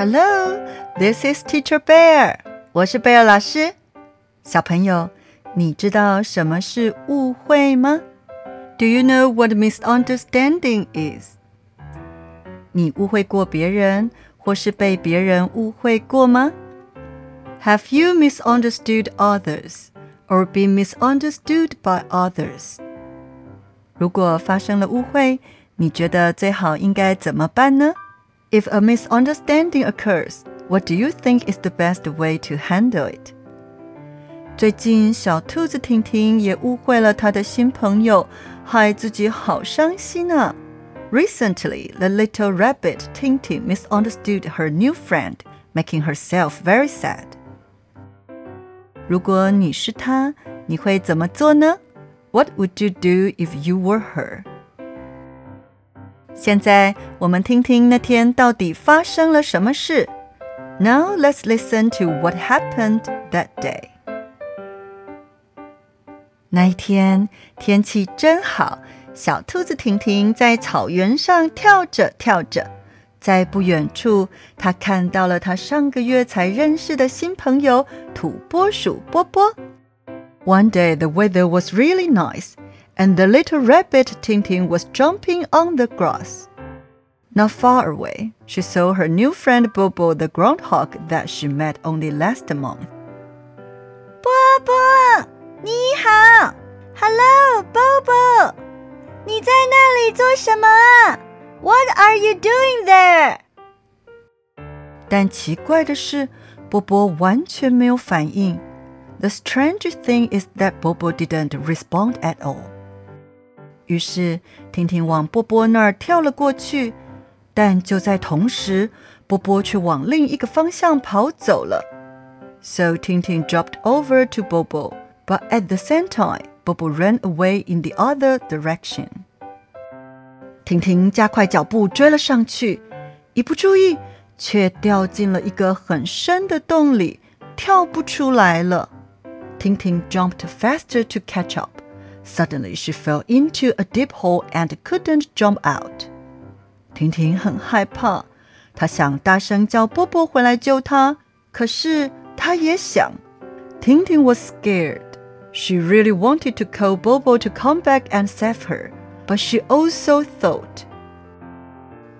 Hello, this is Teacher Bear. Bear。我是 Bear 老师。小朋友，你知道什么是误会吗？Do you know what misunderstanding is？你误会过别人，或是被别人误会过吗？Have you misunderstood others or been misunderstood by others？如果发生了误会，你觉得最好应该怎么办呢？if a misunderstanding occurs, what do you think is the best way to handle it? 最近，小兔子婷婷也误会了她的新朋友，害自己好伤心啊。Recently, the little rabbit Tingting misunderstood her new friend, making herself very sad. 如果你是她，你会怎么做呢？What would you do if you were her? 现在我们听听那天到底发生了什么事。Now let's listen to what happened that day. 那一天天气真好。小兔子婷婷在草原上跳着跳着，在不远处，她看到了她上个月才认识的新朋友土拨鼠波波。One day the weather was really nice, and the little rabbit Tingting was jumping on the grass. Not far away, she saw her new friend Bobo the groundhog that she met only last month. Bobo, 你好，Hello, What are you doing there? there？但奇怪的是，波波完全没有反应。The strange thing is that Bobo didn't respond at all. 于是，婷婷往波波那儿跳了过去，但就在同时，波波却往另一个方向跑走了。So Tintin dropped over to Bobo, but at the same time, Bobo ran away in the other direction. 婷婷加快脚步追了上去，一不注意，却掉进了一个很深的洞里，跳不出来了。婷婷 jumped faster to catch up. Suddenly, she fell into a deep hole and couldn't jump out. 婷婷很害怕，她想大声叫波波回来救她，可是她也想。婷婷 was scared. She really wanted to call Bobo to come back and save her but she also thought,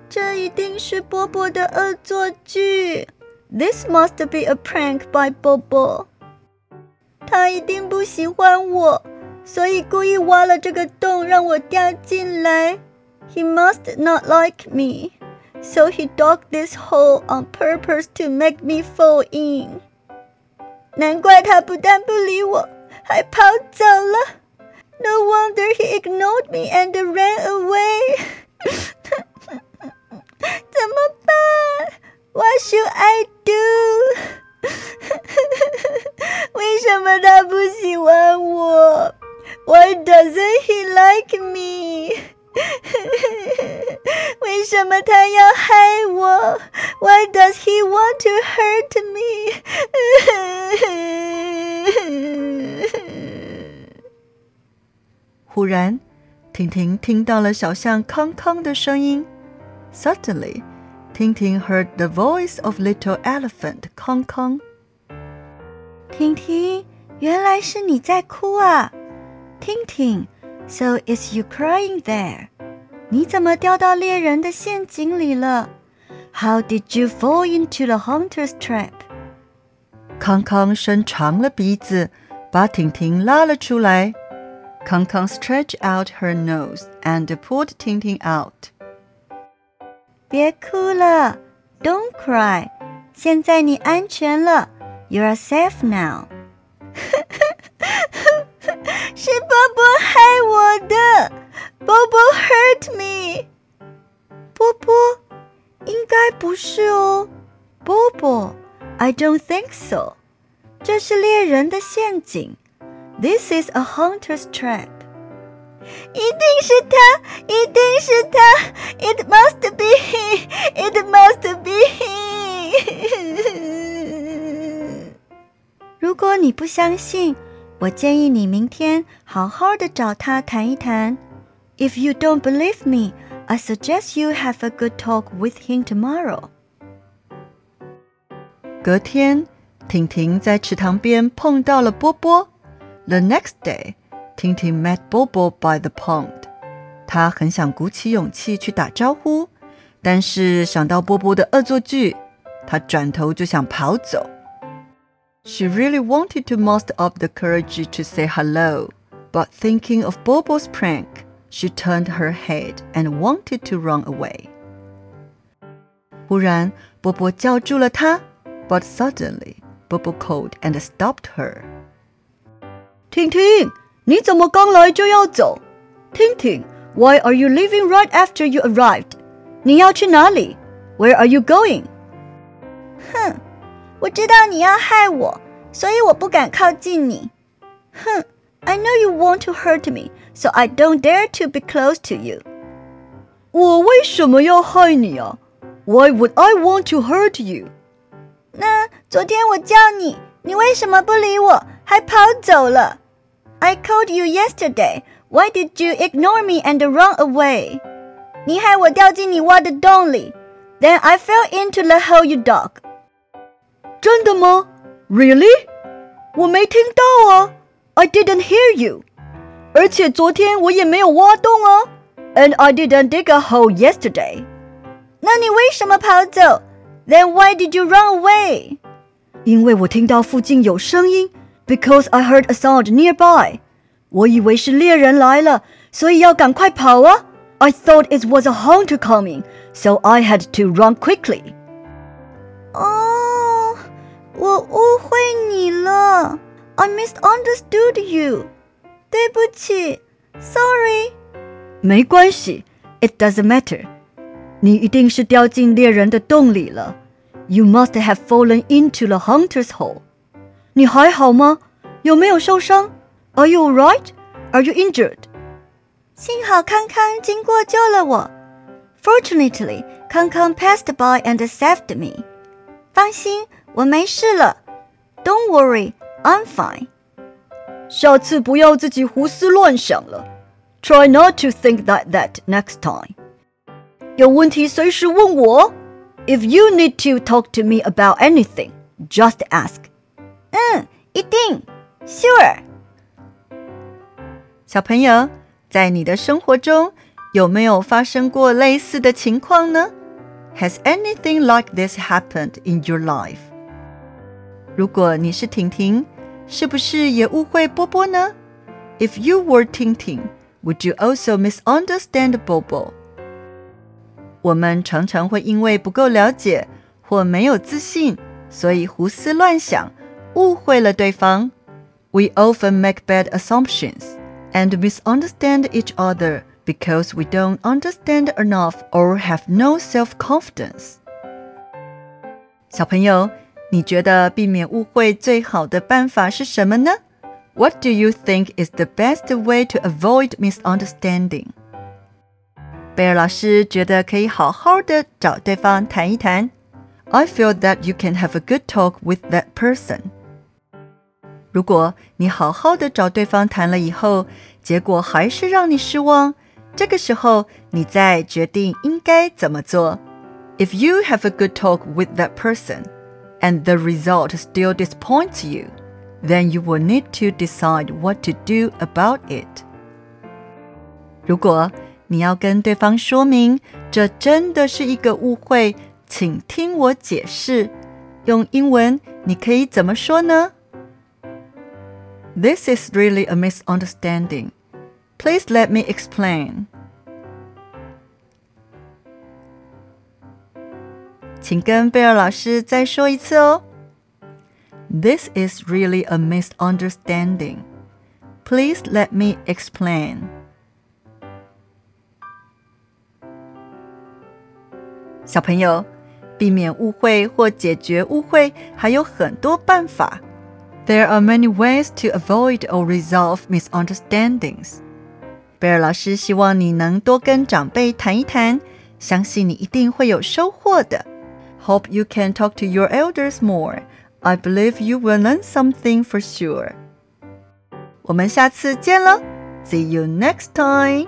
这一定是波波的恶作剧。This must be a prank by Bobo。他一定不喜欢我， 所以故意挖了这个洞让我掉进来。He must not like me, so he dug this hole on purpose to make me fall in。难怪他不但不理我，还跑走了。no wonder he ignored me and ran away. 怎么办？What should I do? 为什么他不喜欢我 ？Why doesn't he like me? 为什么他要害我？Why does he want to hurt me? 忽然，婷婷听到了小象康康的声音。Suddenly, Tintin heard the voice of little elephant 康康。婷婷，原来是你在哭啊 ！Tintin, so is you crying there？你怎么掉到猎人的陷阱里了？How did you fall into the hunter's trap？康康伸长了鼻子，把婷婷拉了出来。Kong Kong stretched out her nose and pulled Tintin out. 别哭了，Don't cry. 现在你安全了，You are safe now. 害我的，Bobo hurt me. 波波，应该不是哦，Bobo. I don't think so. 这是猎人的陷阱。this is a hunter's trap. 一定是他，一定是他。It must be he. It must be he. 如果你不相信， 我建议你明天好好的找他谈一谈。If you don't believe me, I suggest you have a good talk with him tomorrow. 隔天，婷婷在池塘边碰到了波波。The next day, Tintin met Bobo by the pond. 他很想鼓起勇气去打招呼，但是想到波波的恶作剧，他转头就想跑走。She really wanted to muster up the courage to say hello, but thinking of Bobo's prank, she turned her head and wanted to run away. 忽然，波波叫住了她。but suddenly, Bobo called and stopped her. 婷婷，你怎么刚来就要走？婷婷，Why are you leaving right after you arrived？你要去哪里？Where are you going？哼， 我知道你要害我，所以我不敢靠近你。哼，I know you want to hurt me, so I don't dare to be close to you. 我为什么要害你啊？Why would I want to hurt you？那昨天我叫你，你为什么不理我，还跑走了？I called you yesterday. Why did you ignore me and run away? 你害我掉进你挖的洞里。Then I fell into the hole you dug. 真的吗？Really？我没听到啊。I didn't hear you. 而且昨天我也没有挖洞啊。And I didn't dig a hole yesterday. 那你为什么跑走？then why did you run away? 因为我听到附近有声音，because I heard a sound nearby。我以为是猎人来了，所以要赶快跑啊！I thought it was a hunter coming, so I had to run quickly。哦， 我误会你了，I misunderstood you。对不起，Sorry。没关系，It doesn't matter。你一定是掉进猎人的洞里了。You must have fallen into the hunter's hole. 你还好吗？有没有受伤？Are you alright? Are you injured? 幸好康康经过救了我。Fortunately, 康康 passed by and saved me. 放心， 我没事了。Don't worry, I'm fine. 下次不要自己胡思乱想了。Try not to think like that next time. 有问题随时问我。if you need to talk to me about anything, just ask. 嗯，一定，sure。小朋友，在你的生活中有没有发生过类似的情况呢？Has anything like this happened in your life？ 如果你是婷婷，是不是也误会波波呢？If you were Tintin, would you also misunderstand Bobo? 我们常常会因为不够了解或没有自信，所以胡思乱想，误会了对方。We often make bad assumptions and misunderstand each other because we don't understand enough or have no self-confidence. 小朋友， 你觉得避免误会最好的办法是什么呢？What do you think is the best way to avoid misunderstanding? 贝尔老师觉得可以好好的找对方谈一谈。I feel that you can have a good talk with that person。如果你好好的找对方谈了以后，结果还是让你失望，这个时候你再决定应该怎么做。If you have a good talk with that person and the result still disappoints you, then you will need to decide what to do about it. 如果你要跟对方说明，这真的是一个误会，请听我解释。用英文你可以怎么说呢？This is really a misunderstanding. Please let me explain. 请跟 Bear 老师再说一次哦。This is really a misunderstanding. Please let me explain. 小朋友，避免误会或解决误会还有很多办法。There are many ways to avoid or resolve misunderstandings. 贝尔老师希望你能多跟长辈谈一谈，相信你一定会有收获的。Hope you can talk to your elders more. I believe you will learn something for sure. 我们下次见了，See you next time.